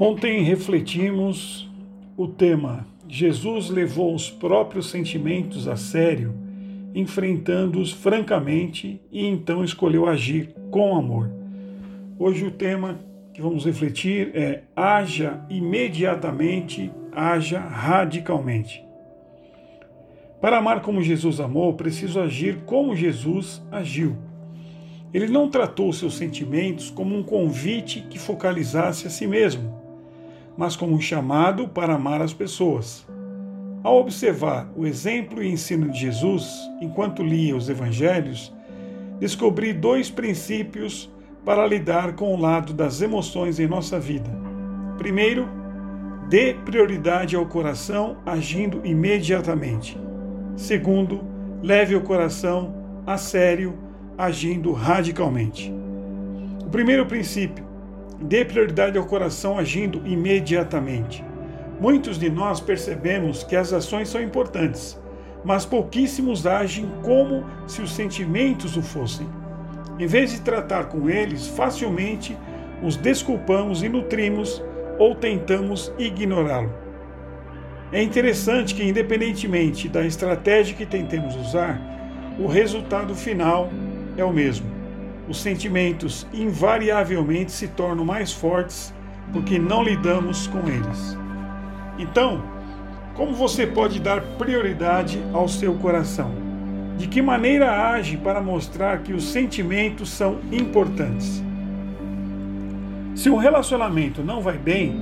Ontem refletimos o tema Jesus levou os próprios sentimentos a sério, enfrentando-os francamente e então escolheu agir com amor. Hoje o tema que vamos refletir é haja imediatamente, haja radicalmente. Para amar como Jesus amou, preciso agir como Jesus agiu. Ele não tratou seus sentimentos como um convite que focalizasse a si mesmo mas como um chamado para amar as pessoas. Ao observar o exemplo e ensino de Jesus, enquanto lia os evangelhos, descobri dois princípios para lidar com o lado das emoções em nossa vida. Primeiro, dê prioridade ao coração agindo imediatamente. Segundo, leve o coração a sério agindo radicalmente. O primeiro princípio, Dê prioridade ao coração agindo imediatamente. Muitos de nós percebemos que as ações são importantes, mas pouquíssimos agem como se os sentimentos o fossem. Em vez de tratar com eles, facilmente os desculpamos e nutrimos ou tentamos ignorá-lo. É interessante que, independentemente da estratégia que tentemos usar, o resultado final é o mesmo os sentimentos invariavelmente se tornam mais fortes porque não lidamos com eles. Então, como você pode dar prioridade ao seu coração? De que maneira age para mostrar que os sentimentos são importantes? Se um relacionamento não vai bem,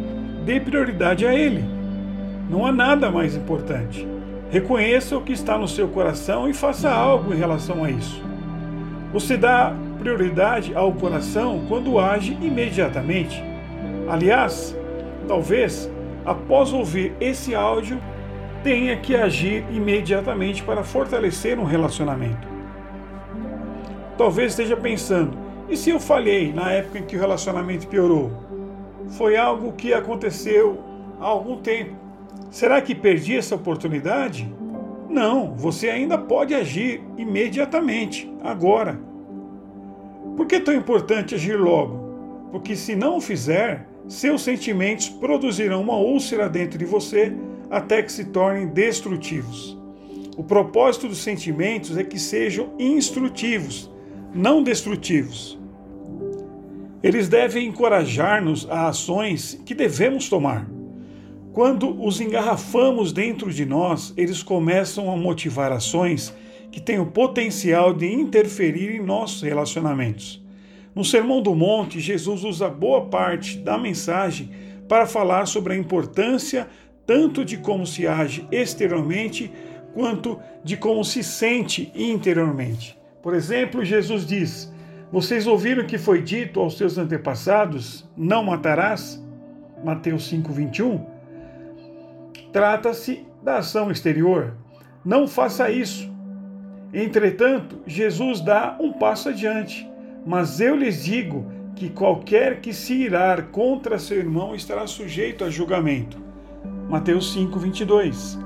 dê prioridade a ele. Não há nada mais importante. Reconheça o que está no seu coração e faça algo em relação a isso. Você dá prioridade ao coração quando age imediatamente. Aliás, talvez, após ouvir esse áudio, tenha que agir imediatamente para fortalecer um relacionamento. Talvez esteja pensando: e se eu falhei na época em que o relacionamento piorou? Foi algo que aconteceu há algum tempo. Será que perdi essa oportunidade? Não, você ainda pode agir imediatamente, agora. Por que é tão importante agir logo? Porque se não o fizer, seus sentimentos produzirão uma úlcera dentro de você até que se tornem destrutivos. O propósito dos sentimentos é que sejam instrutivos, não destrutivos. Eles devem encorajar-nos a ações que devemos tomar. Quando os engarrafamos dentro de nós, eles começam a motivar ações que têm o potencial de interferir em nossos relacionamentos. No Sermão do Monte, Jesus usa boa parte da mensagem para falar sobre a importância tanto de como se age exteriormente quanto de como se sente interiormente. Por exemplo, Jesus diz: Vocês ouviram que foi dito aos seus antepassados: Não matarás? Mateus 5:21. Trata-se da ação exterior. Não faça isso. Entretanto, Jesus dá um passo adiante. Mas eu lhes digo que qualquer que se irar contra seu irmão estará sujeito a julgamento. Mateus 5, 22.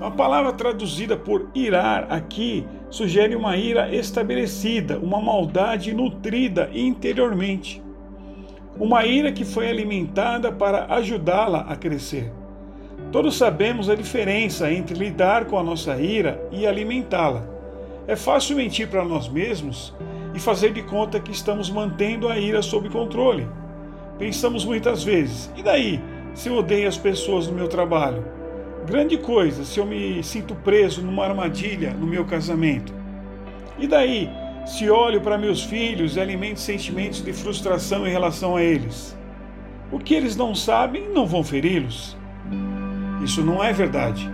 A palavra traduzida por irar aqui sugere uma ira estabelecida, uma maldade nutrida interiormente. Uma ira que foi alimentada para ajudá-la a crescer. Todos sabemos a diferença entre lidar com a nossa ira e alimentá-la. É fácil mentir para nós mesmos e fazer de conta que estamos mantendo a ira sob controle. Pensamos muitas vezes: e daí se eu odeio as pessoas no meu trabalho? Grande coisa se eu me sinto preso numa armadilha no meu casamento. E daí se olho para meus filhos e alimento sentimentos de frustração em relação a eles? O que eles não sabem não vão feri-los. Isso não é verdade.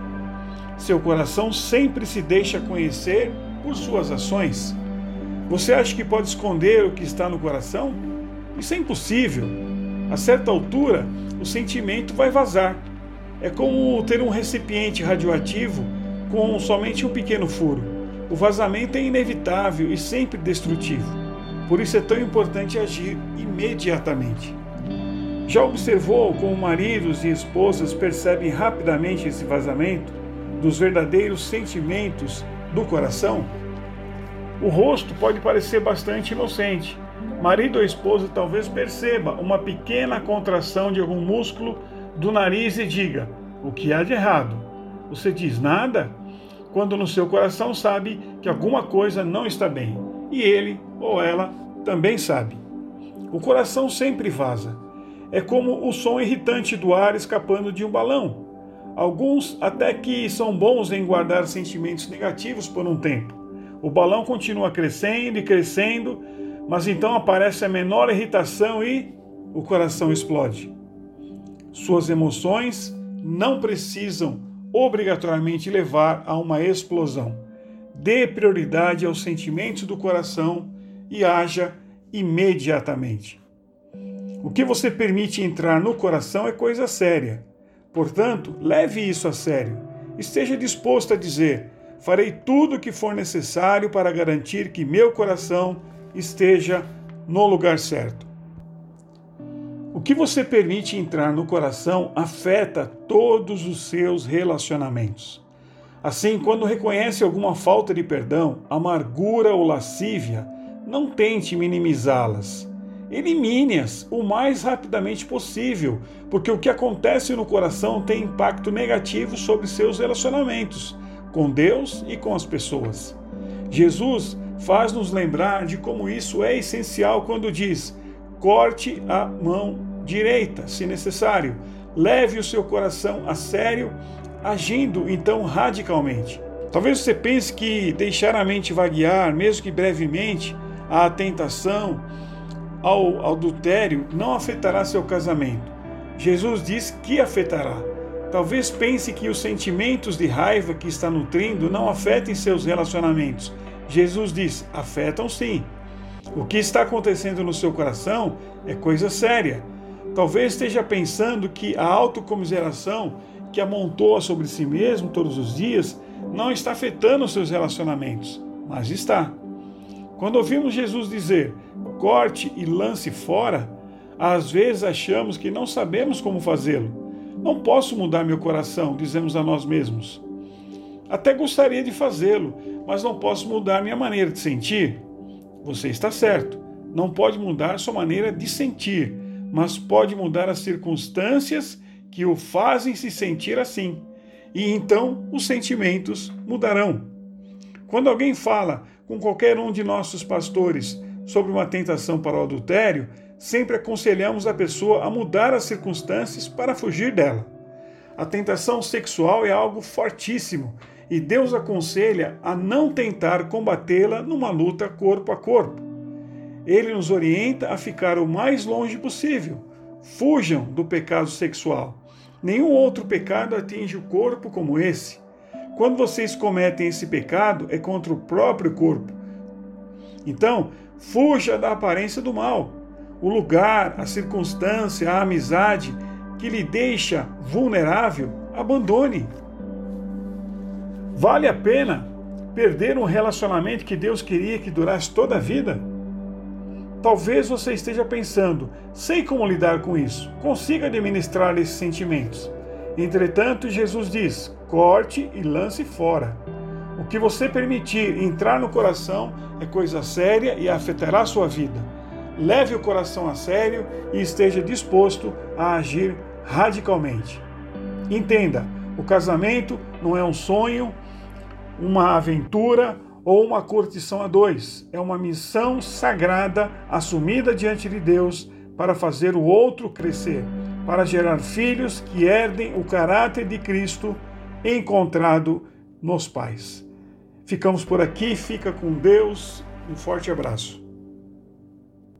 Seu coração sempre se deixa conhecer por suas ações? Você acha que pode esconder o que está no coração? Isso é impossível. A certa altura, o sentimento vai vazar. É como ter um recipiente radioativo com somente um pequeno furo. O vazamento é inevitável e sempre destrutivo. Por isso é tão importante agir imediatamente. Já observou como maridos e esposas percebem rapidamente esse vazamento dos verdadeiros sentimentos do coração? O rosto pode parecer bastante inocente, Marido ou esposa talvez perceba uma pequena contração de algum músculo do nariz e diga: O que há de errado? Você diz nada? Quando no seu coração sabe que alguma coisa não está bem. E ele ou ela também sabe. O coração sempre vaza. É como o som irritante do ar escapando de um balão. Alguns até que são bons em guardar sentimentos negativos por um tempo. O balão continua crescendo e crescendo, mas então aparece a menor irritação e o coração explode. Suas emoções não precisam obrigatoriamente levar a uma explosão. Dê prioridade aos sentimentos do coração e haja imediatamente. O que você permite entrar no coração é coisa séria. Portanto, leve isso a sério. Esteja disposto a dizer: farei tudo o que for necessário para garantir que meu coração esteja no lugar certo. O que você permite entrar no coração afeta todos os seus relacionamentos. Assim, quando reconhece alguma falta de perdão, amargura ou lascívia, não tente minimizá-las. Elimine-as o mais rapidamente possível, porque o que acontece no coração tem impacto negativo sobre seus relacionamentos com Deus e com as pessoas. Jesus faz-nos lembrar de como isso é essencial quando diz: corte a mão direita, se necessário. Leve o seu coração a sério, agindo então radicalmente. Talvez você pense que deixar a mente vaguear, mesmo que brevemente, a tentação ao adultério não afetará seu casamento. Jesus diz que afetará. Talvez pense que os sentimentos de raiva que está nutrindo não afetem seus relacionamentos. Jesus diz: afetam sim. O que está acontecendo no seu coração é coisa séria. Talvez esteja pensando que a autocomiseração que amontoa sobre si mesmo todos os dias não está afetando seus relacionamentos, mas está. Quando ouvimos Jesus dizer corte e lance fora, às vezes achamos que não sabemos como fazê-lo. Não posso mudar meu coração, dizemos a nós mesmos. Até gostaria de fazê-lo, mas não posso mudar minha maneira de sentir. Você está certo. Não pode mudar sua maneira de sentir, mas pode mudar as circunstâncias que o fazem se sentir assim. E então os sentimentos mudarão. Quando alguém fala com qualquer um de nossos pastores sobre uma tentação para o adultério, sempre aconselhamos a pessoa a mudar as circunstâncias para fugir dela. A tentação sexual é algo fortíssimo e Deus aconselha a não tentar combatê-la numa luta corpo a corpo. Ele nos orienta a ficar o mais longe possível. Fujam do pecado sexual. Nenhum outro pecado atinge o corpo como esse. Quando vocês cometem esse pecado, é contra o próprio corpo. Então, fuja da aparência do mal o lugar, a circunstância, a amizade que lhe deixa vulnerável, abandone. Vale a pena perder um relacionamento que Deus queria que durasse toda a vida? Talvez você esteja pensando, sei como lidar com isso, consiga administrar esses sentimentos. Entretanto, Jesus diz: corte e lance fora. O que você permitir entrar no coração é coisa séria e afetará sua vida leve o coração a sério e esteja disposto a agir radicalmente. Entenda, o casamento não é um sonho, uma aventura ou uma curtição a dois. É uma missão sagrada assumida diante de Deus para fazer o outro crescer, para gerar filhos que herdem o caráter de Cristo encontrado nos pais. Ficamos por aqui, fica com Deus, um forte abraço.